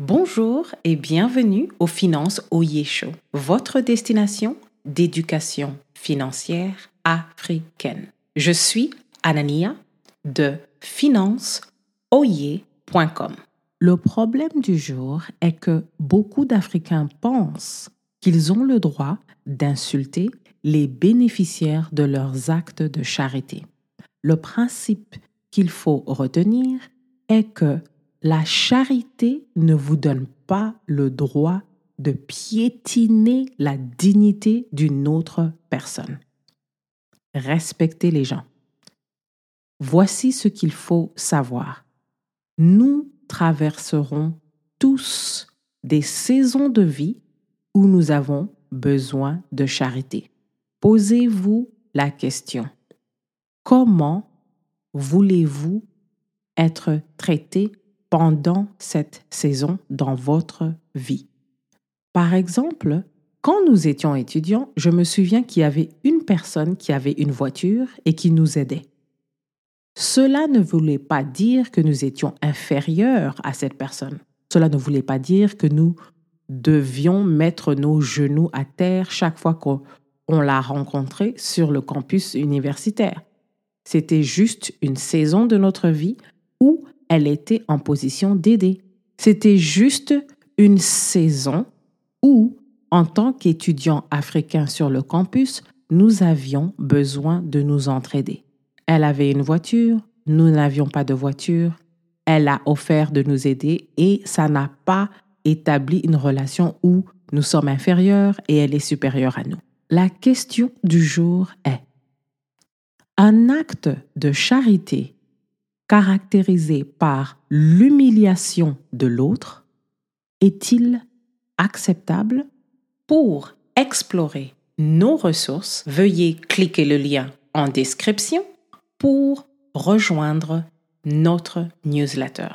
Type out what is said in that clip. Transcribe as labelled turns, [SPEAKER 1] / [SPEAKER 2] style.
[SPEAKER 1] Bonjour et bienvenue au Finance Oye Show, votre destination d'éducation financière africaine. Je suis Anania de financeoye.com. Le problème du jour est que beaucoup d'Africains pensent qu'ils ont le droit d'insulter les bénéficiaires de leurs actes de charité. Le principe qu'il faut retenir est que la charité ne vous donne pas le droit de piétiner la dignité d'une autre personne. Respectez les gens. Voici ce qu'il faut savoir. Nous traverserons tous des saisons de vie où nous avons besoin de charité. Posez-vous la question. Comment voulez-vous être traité pendant cette saison dans votre vie. Par exemple, quand nous étions étudiants, je me souviens qu'il y avait une personne qui avait une voiture et qui nous aidait. Cela ne voulait pas dire que nous étions inférieurs à cette personne. Cela ne voulait pas dire que nous devions mettre nos genoux à terre chaque fois qu'on l'a rencontré sur le campus universitaire. C'était juste une saison de notre vie où elle était en position d'aider. C'était juste une saison où, en tant qu'étudiants africains sur le campus, nous avions besoin de nous entraider. Elle avait une voiture, nous n'avions pas de voiture, elle a offert de nous aider et ça n'a pas établi une relation où nous sommes inférieurs et elle est supérieure à nous. La question du jour est, un acte de charité caractérisé par l'humiliation de l'autre est-il acceptable Pour explorer nos ressources, veuillez cliquer le lien en description pour rejoindre notre newsletter.